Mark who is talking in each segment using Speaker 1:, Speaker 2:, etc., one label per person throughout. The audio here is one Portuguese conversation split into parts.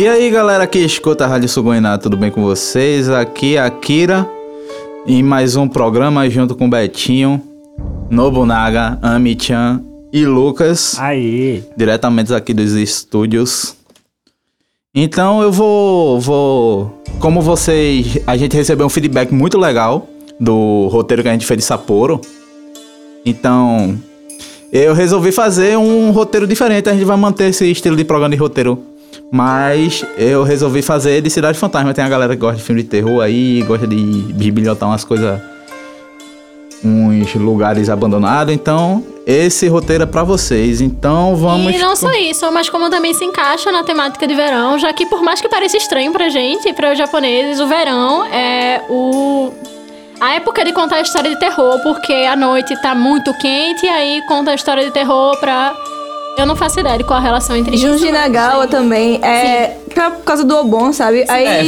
Speaker 1: E aí, galera que escuta a Rádio Sugoiná, tudo bem com vocês? Aqui é a Kira em mais um programa junto com Betinho, Nobunaga, Ami-chan e Lucas,
Speaker 2: Aí.
Speaker 1: diretamente aqui dos estúdios. Então eu vou, vou, como vocês, a gente recebeu um feedback muito legal do roteiro que a gente fez de Sapporo. Então, eu resolvi fazer um roteiro diferente. A gente vai manter esse estilo de programa de roteiro. Mas eu resolvi fazer de Cidade Fantasma. Tem a galera que gosta de filme de terror aí, gosta de bibliotar umas coisas. uns lugares abandonados. Então, esse roteiro é pra vocês. Então, vamos.
Speaker 3: E não só isso, mas como também se encaixa na temática de verão, já que por mais que pareça estranho pra gente, para os japoneses, o verão é o a época de contar a história de terror, porque a noite tá muito quente e aí conta a história de terror pra eu não faço ideia de qual a relação entre.
Speaker 4: Junji Nagawa também é pra- por causa do Obon, sabe? Aí
Speaker 2: é,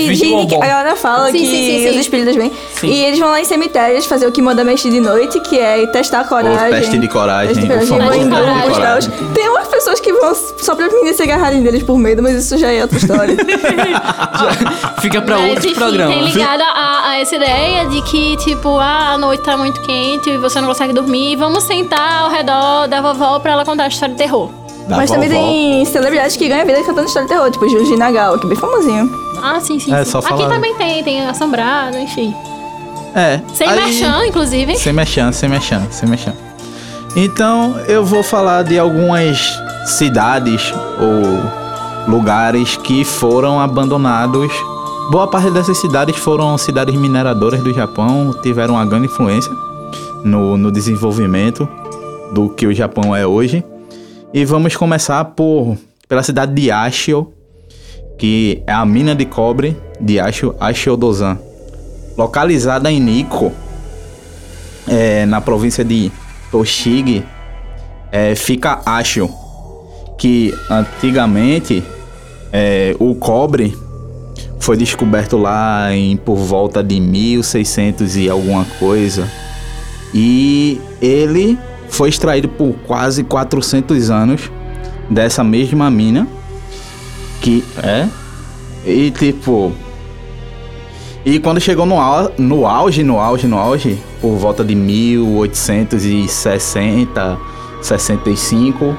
Speaker 4: que a galera fala
Speaker 3: Sim,
Speaker 4: que
Speaker 3: sim, sim,
Speaker 4: os espíritos vêm. E eles vão lá em cemitérios fazer o Kimoda Meshi de noite, que é testar a coragem.
Speaker 1: teste de coragem,
Speaker 4: Teste de
Speaker 1: o
Speaker 4: coragem,
Speaker 3: teste de
Speaker 1: coragem.
Speaker 4: Tem umas pessoas que vão só pra meninas se agarrarem deles por medo, mas isso já é outra história.
Speaker 5: Fica pra
Speaker 3: Mas,
Speaker 5: outro
Speaker 3: enfim,
Speaker 5: programa.
Speaker 3: tem ligada a, a essa ideia de que, tipo, ah, a noite tá muito quente e você não consegue dormir, vamos sentar ao redor da vovó pra ela contar a história de terror.
Speaker 1: Da
Speaker 4: mas também
Speaker 1: vovó.
Speaker 4: tem celebridades que ganham vida cantando história de terror, tipo Junji Nagawa, que é bem famosinho.
Speaker 3: Ah, sim, sim.
Speaker 1: É,
Speaker 3: sim.
Speaker 1: só
Speaker 3: Aqui
Speaker 1: falar-
Speaker 3: também tem, tem assombrado, enfim.
Speaker 1: É.
Speaker 3: Sem
Speaker 1: aí-
Speaker 3: merchan, inclusive.
Speaker 1: Sem mexer, sem mexer, sem mexer. Então eu vou falar de algumas cidades ou lugares que foram abandonados. Boa parte dessas cidades foram cidades mineradoras do Japão, tiveram uma grande influência no, no desenvolvimento do que o Japão é hoje. E vamos começar por pela cidade de Ashio, que é a mina de cobre de Ashio, Ashio-dozan, localizada em Nikko, é, na província de Toshigi, é, fica Ashio, que antigamente é, o cobre foi descoberto lá em por volta de 1600 e alguma coisa. E ele foi extraído por quase 400 anos dessa mesma mina. Que é. E tipo. E quando chegou no, au- no auge, no auge, no auge, por volta de 1860, 65,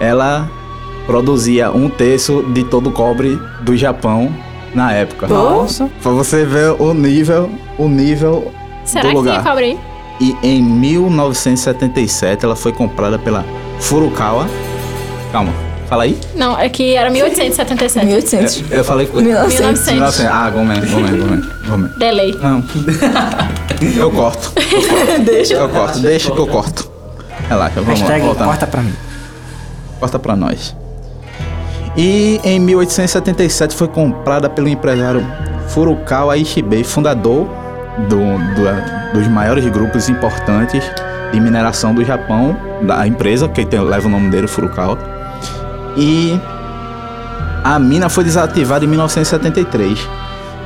Speaker 1: ela produzia um terço de todo o cobre do Japão na época.
Speaker 2: Nossa.
Speaker 1: Pra você ver o nível, o nível
Speaker 3: Será
Speaker 1: do
Speaker 3: que
Speaker 1: lugar.
Speaker 3: tinha cobre aí?
Speaker 1: E em 1977 ela foi comprada pela Furukawa. Calma, fala aí.
Speaker 3: Não, é que era 1877.
Speaker 4: 1800.
Speaker 1: Eu falei com
Speaker 4: 1900.
Speaker 3: 1900.
Speaker 1: Ah, gomen, gomen, gomen, gomen.
Speaker 3: Delay.
Speaker 1: Não. Eu corto.
Speaker 4: Deixa.
Speaker 1: Eu corto, deixa que eu corto. Relaxa, vamos lá,
Speaker 2: Hashtag
Speaker 1: voltar.
Speaker 2: corta pra mim.
Speaker 1: Corta pra nós. E em 1877 foi comprada pelo empresário Furukawa Ishibei, fundador do, do- dos maiores grupos importantes de mineração do Japão, da empresa que tem- leva o nome dele, Furukawa. E a mina foi desativada em 1973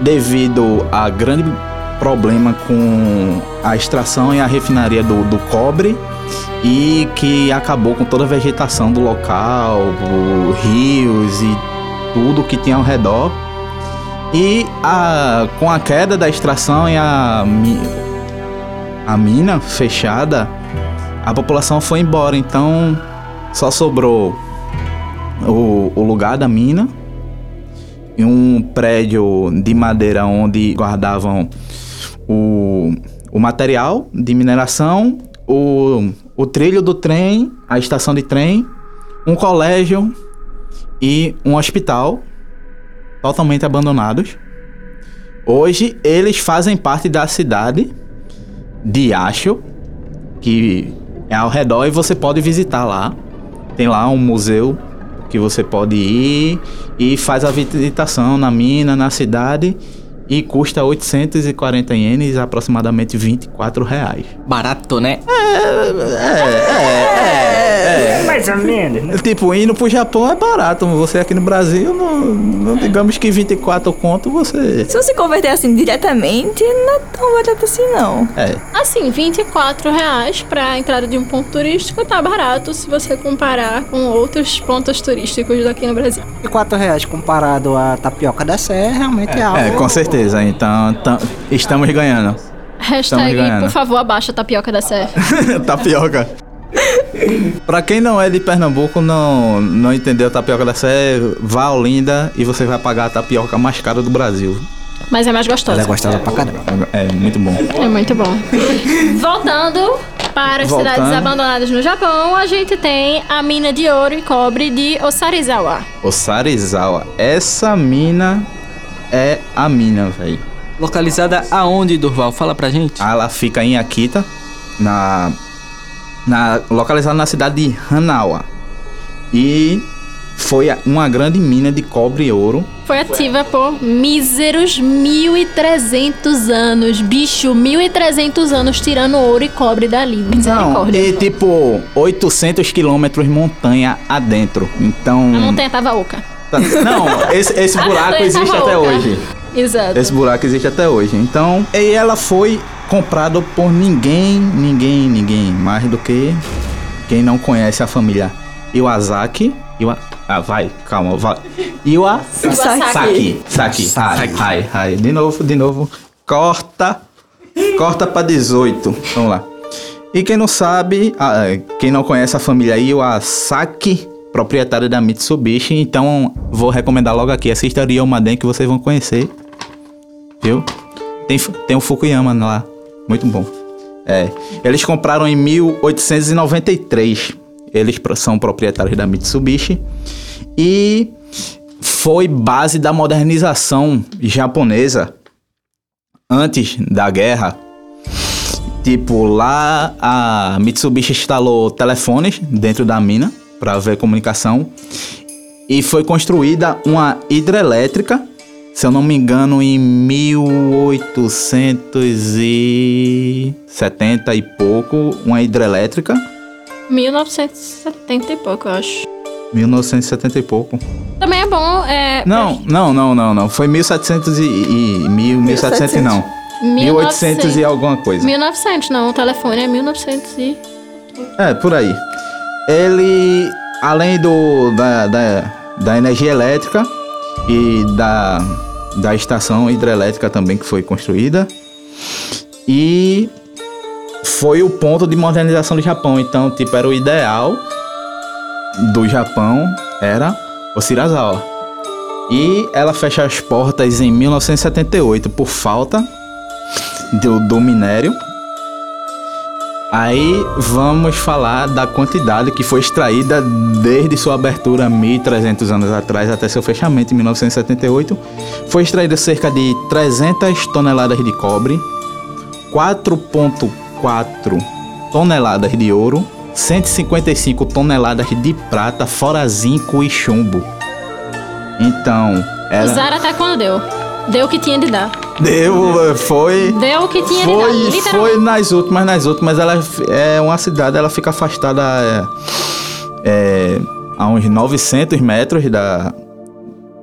Speaker 1: devido a grande problema com a extração e a refinaria do, do cobre e que acabou com toda a vegetação do local, rios e tudo que tinha ao redor. E a, com a queda da extração e a, a mina fechada, a população foi embora. Então só sobrou o, o lugar da mina e um prédio de madeira onde guardavam o, o material de mineração, o, o trilho do trem, a estação de trem, um colégio e um hospital totalmente abandonados. Hoje eles fazem parte da cidade de Acho, que é ao redor e você pode visitar lá. Tem lá um museu que você pode ir e faz a visitação na mina, na cidade e custa 840 ienes, aproximadamente 24 reais.
Speaker 5: Barato, né?
Speaker 1: É, é, é, É.
Speaker 2: Mais ou menos. né?
Speaker 1: Tipo, indo pro Japão é barato. Você aqui no Brasil, não, não digamos que 24 conto você.
Speaker 4: Se você converter assim diretamente, não é tão barato assim, não.
Speaker 1: É.
Speaker 3: Assim, 24 reais pra entrada de um ponto turístico tá barato se você comparar com outros pontos turísticos daqui no Brasil.
Speaker 2: E 4 reais comparado à tapioca da Sé, realmente é, algo.
Speaker 1: É, com certeza. Então, tam- estamos ganhando.
Speaker 3: Hashtag,
Speaker 1: ganhando.
Speaker 3: por favor, abaixa a tapioca da Sé.
Speaker 1: tapioca. pra quem não é de Pernambuco, não, não entendeu a tapioca da Sé, vá a Olinda e você vai pagar a tapioca mais cara do Brasil.
Speaker 3: Mas é mais gostosa.
Speaker 2: Ela é gostosa pra caramba.
Speaker 1: É muito bom.
Speaker 3: É muito bom. Voltando para as
Speaker 1: Voltando.
Speaker 3: cidades abandonadas no Japão, a gente tem a mina de ouro e cobre de Osarizawa.
Speaker 1: Osarizawa. Essa mina é a mina, velho.
Speaker 5: Localizada aonde, Durval? Fala pra gente.
Speaker 1: Ela fica em Akita, na, na localizada na cidade de Hanawa. E foi uma grande mina de cobre e ouro.
Speaker 3: Foi ativa por míseros 1.300 anos. Bicho, 1.300 anos tirando ouro e cobre dali.
Speaker 1: Não,
Speaker 3: Misericórdia.
Speaker 1: e tipo 800 quilômetros montanha adentro. Então.
Speaker 3: A montanha tava oca.
Speaker 1: Tá- Não, esse, esse buraco existe até
Speaker 3: oca.
Speaker 1: hoje.
Speaker 3: Exato.
Speaker 1: Esse buraco existe até hoje. Então, e ela foi comprada por ninguém, ninguém, ninguém mais do que quem não conhece a família Iwasaki. Iwa... Ah, vai, calma, vai. Iwasaki. Saki. Saki. Hai, hai. De novo, de novo. Corta. Corta pra 18. Vamos lá. E quem não sabe, ah, quem não conhece a família Iwasaki, proprietária da Mitsubishi, então vou recomendar logo aqui. Assista Ryomaden que vocês vão conhecer. Viu? Tem, tem o Fukuyama lá. Muito bom. É. Eles compraram em 1893. Eles são proprietários da Mitsubishi. E foi base da modernização japonesa antes da guerra. Tipo, lá a Mitsubishi instalou telefones dentro da mina para ver comunicação. E foi construída uma hidrelétrica, se eu não me engano, em 1870 e pouco, uma hidrelétrica.
Speaker 3: 1970 e pouco, eu acho.
Speaker 1: 1970 e pouco.
Speaker 3: Também é bom. É,
Speaker 1: Não, não, não, não, não. Foi 1700 e, e mil, 1700 e não. 1800 e alguma coisa.
Speaker 3: 1900, não. O telefone é 1900 e...
Speaker 1: É, por aí. Ele, além do, da, da, da energia elétrica e da, da estação hidrelétrica também que foi construída, e foi o ponto de modernização do Japão. Então, tipo, era o ideal do Japão, era Osirazawa. E ela fecha as portas em 1978 por falta do, do minério. Aí vamos falar da quantidade que foi extraída desde sua abertura 1.300 anos atrás até seu fechamento em 1978. Foi extraída cerca de 300 toneladas de cobre, 4,4 toneladas de ouro, 155 toneladas de prata, fora zinco e chumbo. Então, era...
Speaker 3: Usaram até quando deu. Deu o que tinha de dar.
Speaker 1: Deu, foi...
Speaker 3: Deu o que tinha de
Speaker 1: Foi,
Speaker 3: literalmente.
Speaker 1: foi nas últimas, nas últimas. Ela é uma cidade, ela fica afastada é, é, a uns 900 metros da,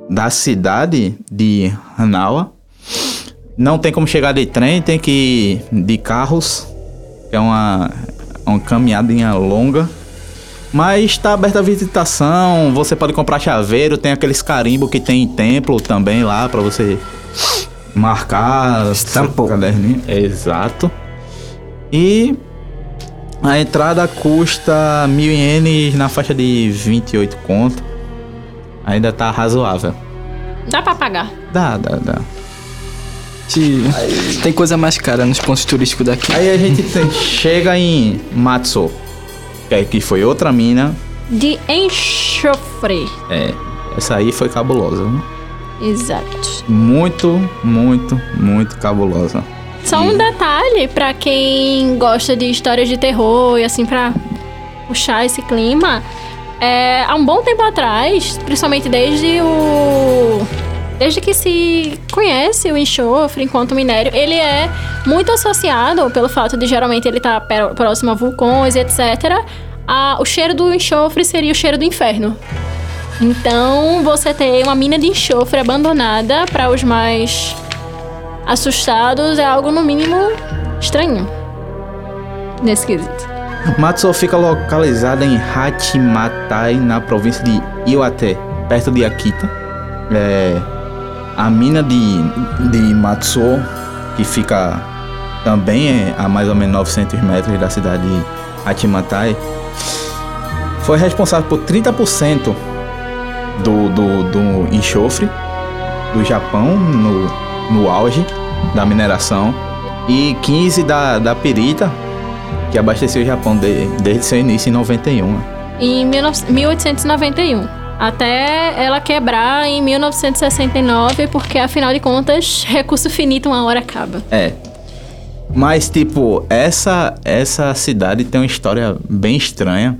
Speaker 1: da cidade de Hanawa. Não tem como chegar de trem, tem que ir de carros. É uma, uma caminhadinha longa. Mas está aberta a visitação, você pode comprar chaveiro, tem aqueles carimbo que tem em templo também lá para você marcar
Speaker 2: Estampou.
Speaker 1: seu caderninho. Exato. E a entrada custa mil ienes na faixa de 28 conto. Ainda tá razoável.
Speaker 3: Dá pra pagar.
Speaker 1: Dá, dá, dá.
Speaker 5: Te- Tem coisa mais cara nos pontos turísticos daqui.
Speaker 1: Aí a gente tem- chega em Matsu, que foi outra mina.
Speaker 3: De enxofre.
Speaker 1: É, essa aí foi cabulosa. Né?
Speaker 3: Exato.
Speaker 1: Muito, muito, muito cabulosa.
Speaker 3: Só um detalhe pra quem gosta de histórias de terror e assim pra puxar esse clima. É, há um bom tempo atrás, principalmente desde o desde que se conhece o enxofre enquanto minério, ele é muito associado pelo fato de geralmente ele estar próximo a vulcões e etc. a- o cheiro do enxofre seria o cheiro do inferno. Então, você ter uma mina de enxofre abandonada para os mais assustados é algo no mínimo estranho. Nesse quesito.
Speaker 1: Matsuo fica localizada em Hachimatai, na província de Iwate, perto de Akita. É, a mina de, de Matsuo, que fica também é, a mais ou menos 900 metros da cidade de Hachimatai, foi responsável por 30% do, do, do enxofre do Japão no, no auge da mineração e 15 da, da pirita que abasteceu o Japão de- desde seu início em 91.
Speaker 3: Em 19 1891. Até ela quebrar em 1969, porque afinal de contas, recurso finito uma hora acaba.
Speaker 1: É. Mas, tipo, essa, essa cidade tem uma história bem estranha.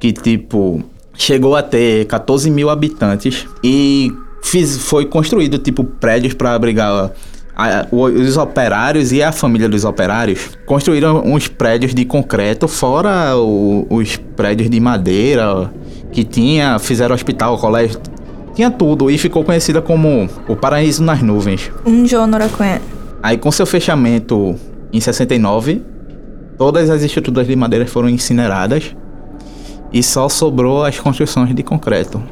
Speaker 1: Que, tipo, chegou a ter 14 mil habitantes e fiz, foi construído, tipo, prédios para abrigar a- os operários e a família dos operários. Construíram uns prédios de concreto, fora o- os prédios de madeira que tinha, fizeram hospital, colégio. Tinha tudo e ficou conhecida como o Paraíso nas Nuvens.
Speaker 4: Um.
Speaker 1: Aí com seu fechamento em 69, todas as estruturas de madeira foram incineradas e só sobrou as construções de concreto.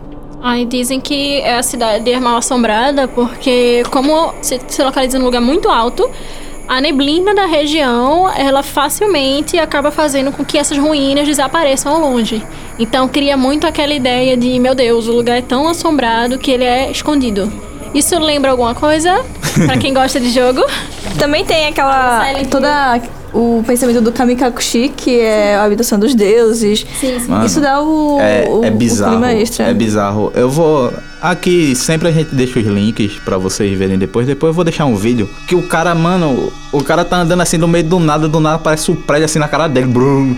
Speaker 3: Aí dizem que a cidade é mal assombrada porque, como se, se localiza num lugar muito alto, a neblina da região, ela facilmente acaba fazendo com que essas ruínas desapareçam ao longe. Então cria muito aquela ideia de, meu Deus, o lugar é tão assombrado que ele é escondido. Isso lembra alguma coisa? Pra quem gosta de jogo?
Speaker 4: Também tem aquela. Toda o pensamento do Kamikakushi, que é a habitação dos deuses.
Speaker 3: Sim, sim.
Speaker 1: Mano,
Speaker 4: Isso dá o,
Speaker 1: é,
Speaker 4: o,
Speaker 1: é
Speaker 4: o
Speaker 1: bizarro.
Speaker 4: clima extra.
Speaker 1: É bizarro. Eu vou. Aqui sempre a gente deixa os links pra vocês verem depois. Depois eu vou deixar um vídeo que o cara, mano, o cara tá andando assim no meio do nada, do nada parece um prédio assim na cara dele. Brum.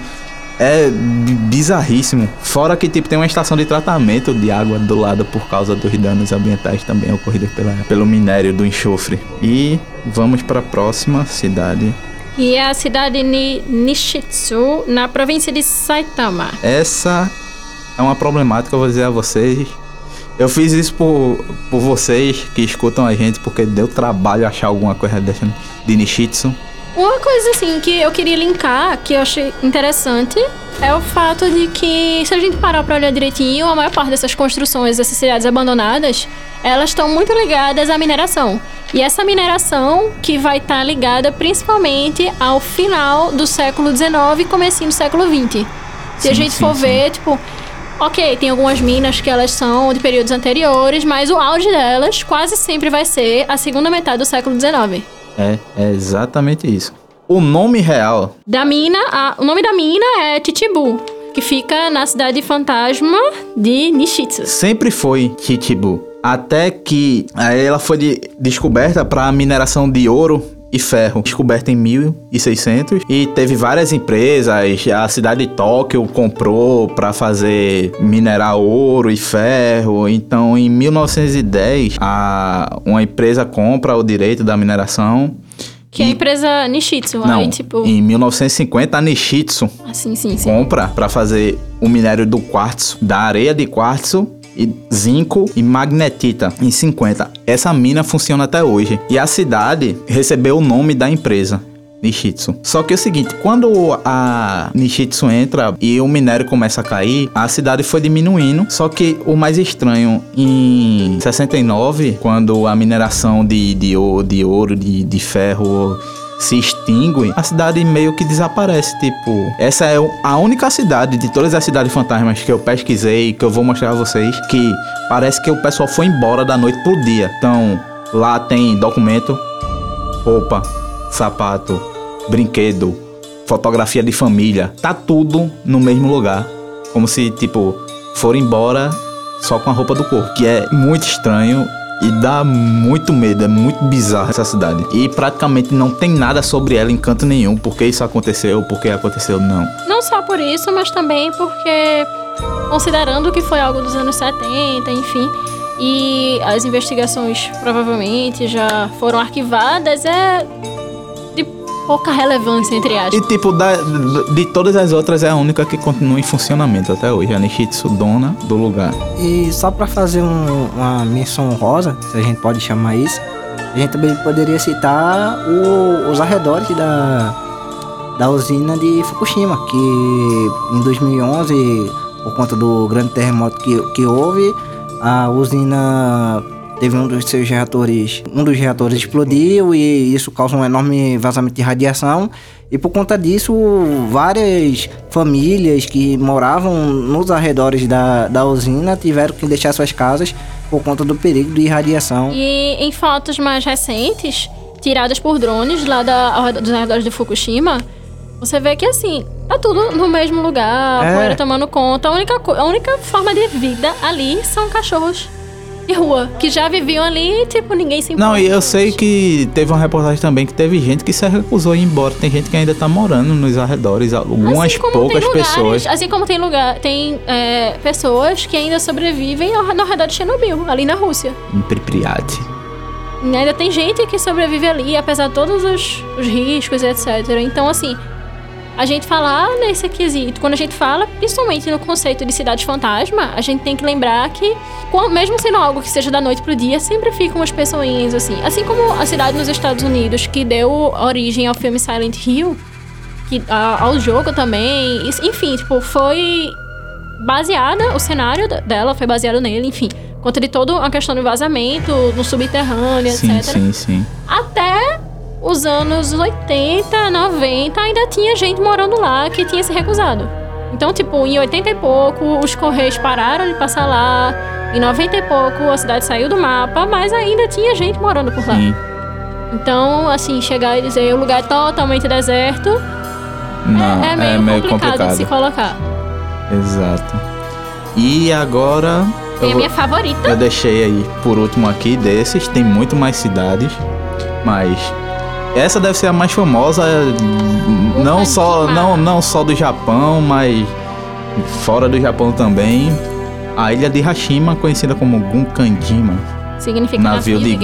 Speaker 1: É bi- bizarríssimo. Fora que tipo tem uma estação de tratamento de água do lado por causa dos danos ambientais também ocorridos pela, pelo minério do enxofre. E vamos pra próxima cidade.
Speaker 3: E é a cidade de Nishitsu, na província de Saitama.
Speaker 1: Essa é uma problemática, eu vou dizer a vocês. Eu fiz isso por, por vocês que escutam a gente, porque deu trabalho achar alguma coisa dessa de Nishitsu.
Speaker 3: Uma coisa assim que eu queria linkar, que eu achei interessante, é o fato de que, se a gente parar pra olhar direitinho, a maior parte dessas construções, dessas cidades abandonadas, elas estão muito ligadas à mineração. E essa mineração que vai estar ligada principalmente ao final do século XIX e comecinho do século XX. Se a
Speaker 1: Sim,
Speaker 3: gente
Speaker 1: sim,
Speaker 3: for
Speaker 1: sim.
Speaker 3: ver, tipo, ok, tem algumas minas que elas são de períodos anteriores, mas o auge delas quase sempre vai ser a segunda metade do século XIX.
Speaker 1: É, é exatamente isso. O nome real,
Speaker 3: Da mina, a- o nome da mina é Chichibu, que fica na cidade fantasma de Nishitsu.
Speaker 1: sempre foi Chichibu. Até que ela foi de- descoberta para mineração de ouro e ferro, descoberta em 1600 e teve várias empresas, a cidade de Tóquio comprou para fazer minerar ouro e ferro. Então, em 1910, a, uma empresa compra o direito da mineração.
Speaker 3: Que é a empresa Nishitsu.
Speaker 1: não,
Speaker 3: Aí, tipo.
Speaker 1: em 1950 a Nishitsu
Speaker 3: Ah, sim, sim, sim.
Speaker 1: compra para fazer o minério do quartzo, da areia de quartzo e zinco e magnetita em 50. Essa mina funciona até hoje e a cidade recebeu o nome da empresa. Nishitsu. Só que é o seguinte, quando a Nishitsu entra e o minério começa a cair, a cidade foi diminuindo. Só que o mais estranho, em 69, quando a mineração de, de, ouro, de ouro, de, de ferro se extingue, a cidade meio que desaparece. Tipo, essa é a única cidade de todas as cidades fantasmas que eu pesquisei, que eu vou mostrar a vocês, que parece que o pessoal foi embora da noite pro dia. Então, lá tem documento, roupa, sapato, brinquedo, fotografia de família, tá tudo no mesmo lugar. Como se, tipo, foram embora só com a roupa do corpo. Que é muito estranho e dá muito medo, é muito bizarro essa cidade. E praticamente não tem nada sobre ela em canto nenhum. Por que isso aconteceu, por que aconteceu, não.
Speaker 3: Não só por isso, mas também porque, considerando que foi algo dos anos 70, enfim, e as investigações provavelmente já foram arquivadas, é pouca relevância, entre aspas.
Speaker 1: E tipo, da- de todas as outras é a única que continua em funcionamento até hoje. A Nishitsu, dona do lugar.
Speaker 2: E só pra fazer um- uma menção honrosa, se a gente pode chamar isso, a gente também poderia citar o- os arredores da, da usina de Fukushima, que em 2011, por conta do grande terremoto que, que houve, a usina teve um dos seus reatores, um dos reatores explodiu e isso causa um enorme vazamento de radiação. E por conta disso, várias famílias que moravam nos arredores da, da usina tiveram que deixar suas casas por conta do perigo de radiação.
Speaker 3: E em fotos mais recentes, tiradas por drones lá da, dos arredores de Fukushima, você vê que assim, tá tudo no mesmo lugar, a
Speaker 2: É.
Speaker 3: poeira tomando conta. A única, a única forma de vida ali são cachorros de rua, que já viviam ali e, tipo, ninguém se
Speaker 1: Não, e eu sei que teve uma reportagem também que teve gente que se recusou a ir embora. Tem gente que ainda tá morando nos arredores, algumas
Speaker 3: Assim
Speaker 1: poucas
Speaker 3: lugares,
Speaker 1: pessoas.
Speaker 3: Assim como tem lugar, tem é, pessoas que ainda sobrevivem ao, no redor de Chernobyl, ali na Rússia.
Speaker 1: Em Pripyat.
Speaker 3: E ainda tem gente que sobrevive ali, apesar de todos os, os riscos e etc. Então, assim, a gente falar nesse quesito, quando a gente fala, principalmente no conceito de cidade fantasma, a gente tem que lembrar que, mesmo sendo algo que seja da noite pro dia, sempre ficam umas pessoinhas assim. Assim como a cidade nos Estados Unidos, que deu origem ao filme Silent Hill, que, a- ao jogo também, enfim, tipo, foi baseada, o cenário dela foi baseado nele, enfim. Conta de toda a questão do vazamento, no subterrâneo,
Speaker 1: Sim,
Speaker 3: etc.
Speaker 1: sim, sim.
Speaker 3: Até os anos 80, 90, ainda tinha gente morando lá que tinha se recusado. Então, tipo, em 80 e pouco, os Correios pararam de passar lá. Em 90 e pouco, a cidade saiu do mapa, mas ainda tinha gente morando por lá.
Speaker 1: sim.
Speaker 3: Então, assim, chegar e dizer o lugar é totalmente deserto
Speaker 1: Não,
Speaker 3: é, é meio, complicado, de se colocar.
Speaker 1: Exato. E agora. Eu
Speaker 3: a
Speaker 1: vou-
Speaker 3: minha favorita
Speaker 1: Eu deixei aí por último aqui desses, tem muito mais cidades, mas essa deve ser a mais famosa, não só não, não só do Japão, mas fora do Japão também. A ilha de Hashima, conhecida como Gunkandima.
Speaker 3: significa
Speaker 1: Navio de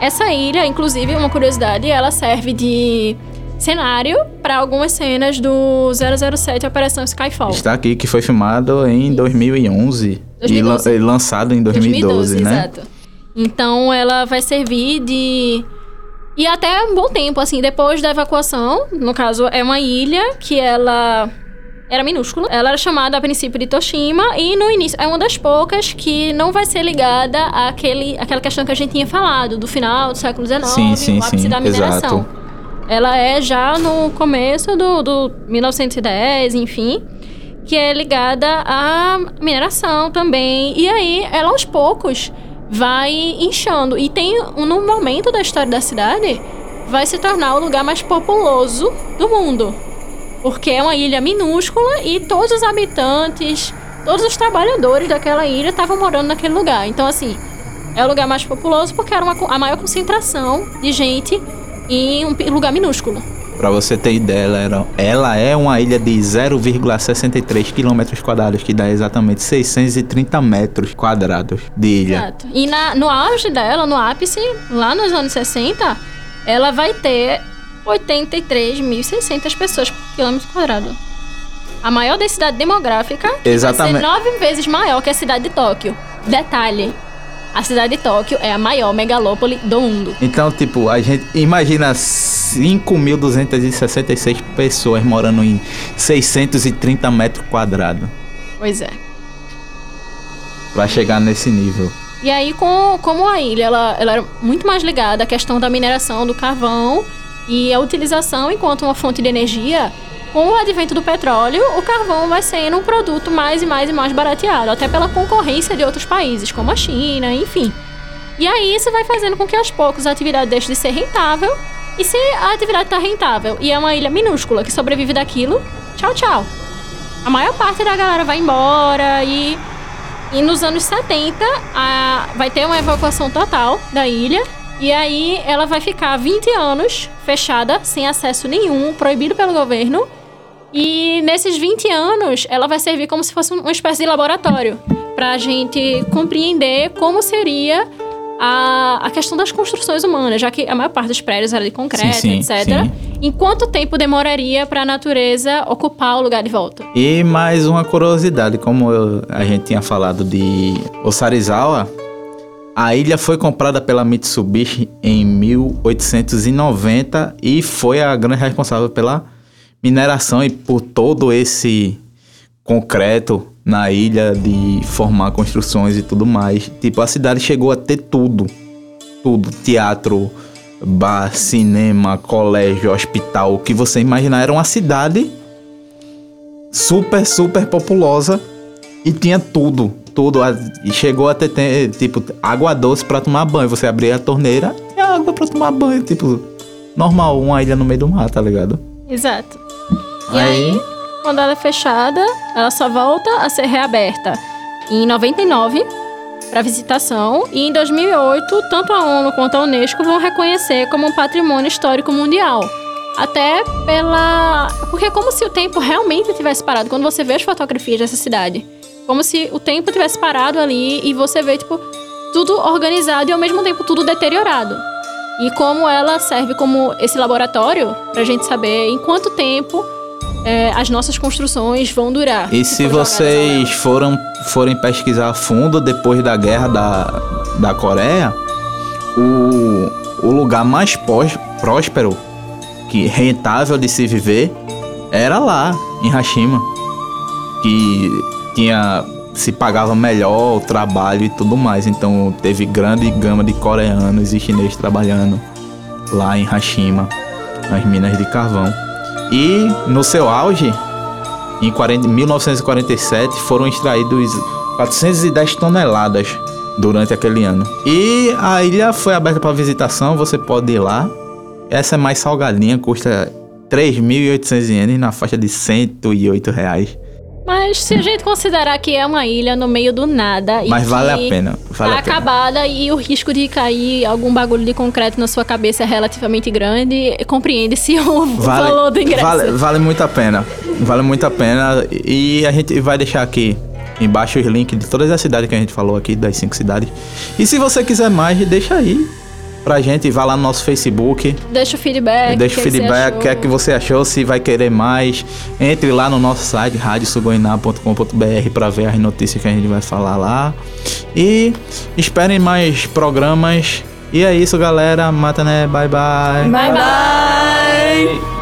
Speaker 3: Essa ilha, inclusive, uma curiosidade, ela serve de cenário para algumas cenas do 007 Operação Skyfall.
Speaker 1: Está aqui que foi filmado em 2011 e lan-
Speaker 3: 2012.
Speaker 1: e lançado em 2012, né?
Speaker 3: exato. Então ela vai servir de. E até um bom tempo, assim, depois da evacuação, no caso, é uma ilha que ela era minúscula. Ela era chamada a princípio de Toshima e no início é uma das poucas que não vai ser ligada àquele, àquela questão que a gente tinha falado, do final do século XIX,
Speaker 1: Sim, sim,
Speaker 3: o ápice
Speaker 1: sim,
Speaker 3: da mineração.
Speaker 1: exato.
Speaker 3: Ela é já no começo do, do 1910, enfim que é ligada à mineração também. E aí, ela aos poucos vai inchando. E tem no momento da história da cidade vai se tornar o lugar mais populoso do mundo. Porque é uma ilha minúscula e todos os habitantes, todos os trabalhadores daquela ilha estavam morando naquele lugar. Então, assim, é o lugar mais populoso porque era uma, a maior concentração de gente em um lugar minúsculo.
Speaker 1: Pra você ter ideia, ela, era- ela é uma ilha de 0,63 km quadrados, que dá exatamente 630 metros quadrados de ilha.
Speaker 3: Exato. E na- no auge dela, no ápice, lá nos anos 60, ela vai ter 83.600 pessoas por quilômetro quadrado. A maior densidade demográfica
Speaker 1: Exatamente.
Speaker 3: vai ser nove vezes maior que a cidade de Tóquio. Detalhe, a cidade de Tóquio é a maior megalópole do mundo.
Speaker 1: Então, tipo, a gente imagina 5.266 pessoas morando em 630 metros quadrados.
Speaker 3: Pois é.
Speaker 1: Pra chegar nesse nível.
Speaker 3: E aí, com, como a ilha ela, ela era muito mais ligada à questão da mineração do carvão e a utilização enquanto uma fonte de energia, com o advento do petróleo, o carvão vai sendo um produto mais e mais e mais barateado, até pela concorrência de outros países, como a China, enfim. E aí isso vai fazendo com que aos poucos a atividade deixe de ser rentável. E se a atividade está rentável e é uma ilha minúscula que sobrevive daquilo, tchau, tchau. A maior parte da galera vai embora e e nos anos 70, a- vai ter uma evacuação total da ilha. E aí ela vai ficar 20 anos fechada, sem acesso nenhum, proibido pelo governo. E nesses 20 anos, ela vai servir como se fosse uma espécie de laboratório. Pra gente compreender como seria a, a questão das construções humanas, já que a maior parte dos prédios era de concreto,
Speaker 1: Sim, sim,
Speaker 3: etc.
Speaker 1: sim.
Speaker 3: Em quanto tempo demoraria para a natureza ocupar o lugar de volta?
Speaker 1: E mais uma curiosidade, como eu- a gente tinha falado de Osarizawa, a ilha foi comprada pela Mitsubishi em 1890 e foi a grande responsável pela mineração e por todo esse concreto na ilha de formar construções e tudo mais. Tipo, a cidade chegou a ter tudo. Tudo, teatro, bar, cinema, colégio, hospital, o que você imaginar era uma cidade super, super populosa e tinha tudo, tudo. E chegou a ter, tipo, água doce pra tomar banho. Você abria a torneira e água pra tomar banho, tipo, normal, uma ilha no meio do mar, tá ligado?
Speaker 3: Exato. E aí, quando ela é fechada, ela só volta a ser reaberta em 99 para visitação e em 2008 tanto a ONU quanto a Unesco vão reconhecer como um patrimônio histórico mundial. Até pela. Porque é como se o tempo realmente tivesse parado. Quando você vê as fotografias dessa cidade. Como se o tempo tivesse parado ali e você vê, tipo, tudo organizado e ao mesmo tempo tudo deteriorado. E como ela serve como esse laboratório pra gente saber em quanto tempo é, as nossas construções vão durar.
Speaker 1: E se vocês foram, forem pesquisar a fundo depois da guerra da, da Coreia, o, o lugar mais pós- próspero, que rentável de se viver, era lá, em Hashima. Que tinha. se pagava melhor o trabalho e tudo mais. Então teve grande gama de coreanos e chineses trabalhando lá em Hashima, nas minas de carvão. E no seu auge, em 40 1947 foram extraídos 410 toneladas durante aquele ano. E a ilha foi aberta para visitação, você pode ir lá. Essa é mais salgadinha, custa 3.800 ienes na faixa de 108 reais.
Speaker 3: Mas se a gente considerar que é uma ilha no meio do nada e
Speaker 1: Mas
Speaker 3: que
Speaker 1: vale a pena, vale
Speaker 3: tá
Speaker 1: a pena.
Speaker 3: acabada e o risco de cair algum bagulho de concreto na sua cabeça é relativamente grande, compreende-se o valor do ingresso.
Speaker 1: Vale, vale muito a pena. Vale muito a pena. E a gente vai deixar aqui embaixo os links de todas as cidades que a gente falou aqui, das cinco cidades. E se você quiser mais, deixa aí pra gente. Vai lá no nosso Facebook.
Speaker 3: Deixa o feedback.
Speaker 1: Deixa o
Speaker 3: você
Speaker 1: feedback, o que é que você achou, se vai querer mais. Entre lá no nosso site, radiosugoiná.com.br para ver as notícias que a gente vai falar lá. E esperem mais programas. E é isso, galera. Mata, né? Bye, bye.
Speaker 4: Bye, bye.